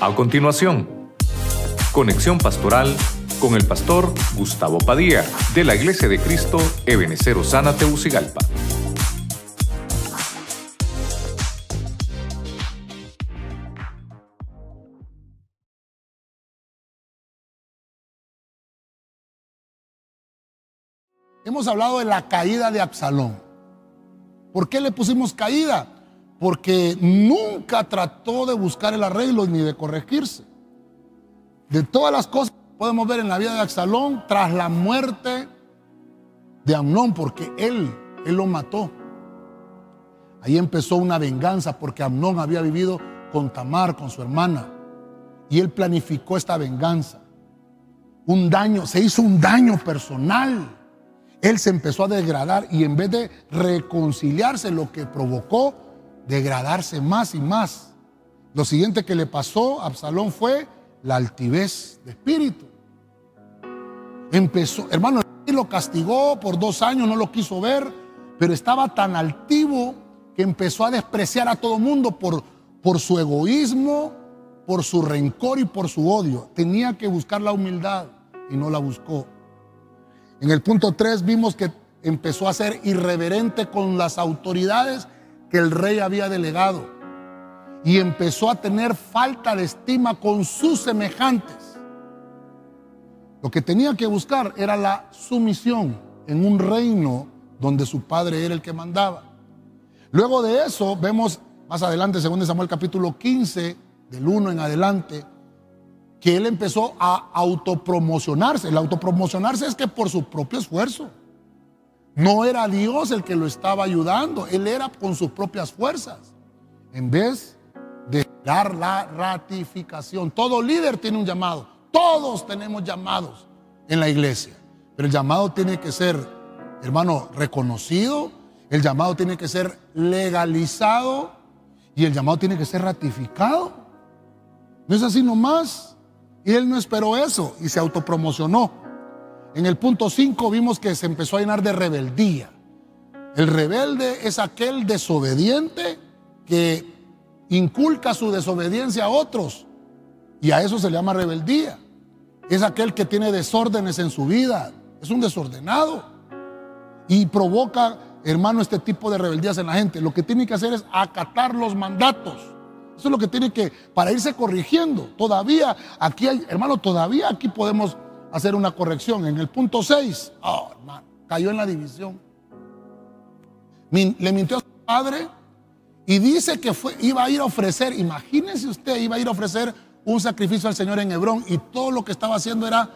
A continuación, conexión pastoral con el pastor Gustavo Padilla de la Iglesia de Cristo Ebenecer Osana Teucigalpa. Hemos hablado de la caída de Absalón. ¿Por qué le pusimos caída? Porque nunca trató de buscar el arreglo ni de corregirse. De todas las cosas que podemos ver en la vida de Absalón, tras la muerte de Amnón, porque él, él lo mató. Ahí empezó una venganza porque Amnón había vivido con Tamar, con su hermana. Y él planificó esta venganza. Un daño, se hizo un daño personal él se empezó a degradar y en vez de reconciliarse, lo que provocó degradarse más y más. Lo siguiente que le pasó a Absalón fue la altivez de espíritu. Empezó, hermano, lo castigó por dos años, no lo quiso ver, pero estaba tan altivo que empezó a despreciar a todo mundo por, por su egoísmo, por su rencor y por su odio. Tenía que buscar la humildad y no la buscó. En el punto 3 vimos que empezó a ser irreverente con las autoridades que el rey había delegado y empezó a tener falta de estima con sus semejantes. Lo que tenía que buscar era la sumisión en un reino donde su padre era el que mandaba. Luego de eso vemos más adelante, según Samuel capítulo 15, del 1 en adelante, que él empezó a autopromocionarse. El autopromocionarse es que por su propio esfuerzo. No era Dios el que lo estaba ayudando, él era con sus propias fuerzas. En vez de dar la ratificación. Todo líder tiene un llamado. Todos tenemos llamados en la iglesia. Pero el llamado tiene que ser, hermano, reconocido. El llamado tiene que ser legalizado. Y el llamado tiene que ser ratificado. No es así nomás. Y él no esperó eso y se autopromocionó. En el punto 5 vimos que se empezó a llenar de rebeldía. El rebelde es aquel desobediente que inculca su desobediencia a otros. Y a eso se le llama rebeldía. Es aquel que tiene desórdenes en su vida. Es un desordenado. Y provoca, hermano, este tipo de rebeldías en la gente. Lo que tiene que hacer es acatar los mandatos. Eso es lo que tiene que, para irse corrigiendo. Todavía, aquí hay, hermano, todavía aquí podemos hacer una corrección. En el punto 6, oh, hermano, cayó en la división. Le mintió a su padre y dice que fue, iba a ir a ofrecer, imagínense usted, iba a ir a ofrecer un sacrificio al Señor en Hebrón y todo lo que estaba haciendo era,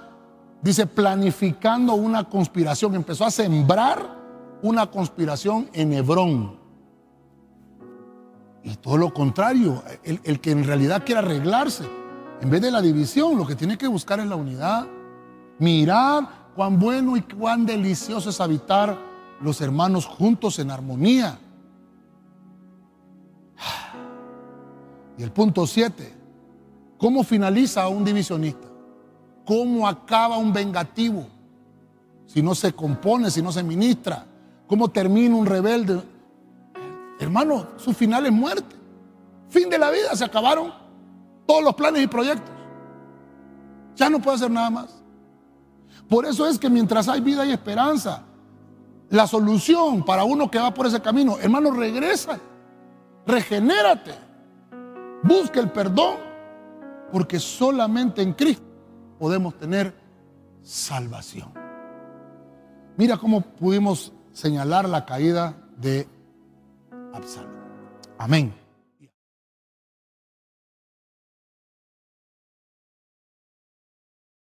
dice, planificando una conspiración. Empezó a sembrar una conspiración en Hebrón. Y todo lo contrario, el, que en realidad quiere arreglarse, en vez de la división, lo que tiene que buscar es la unidad. Mirar cuán bueno y cuán delicioso es habitar los hermanos juntos en armonía. Y el punto 7, ¿cómo finaliza un divisionista? ¿Cómo acaba un vengativo? Si no se compone, si no se ministra. ¿Cómo termina un rebelde? Hermano, su final es muerte. Fin de la vida, se acabaron todos los planes y proyectos. Ya no puede hacer nada más. Por eso es que mientras hay vida y esperanza, la solución para uno que va por ese camino, hermano, regresa, regenérate, busca el perdón, porque solamente en Cristo podemos tener salvación. Mira cómo pudimos señalar la caída de Absalón. Amén.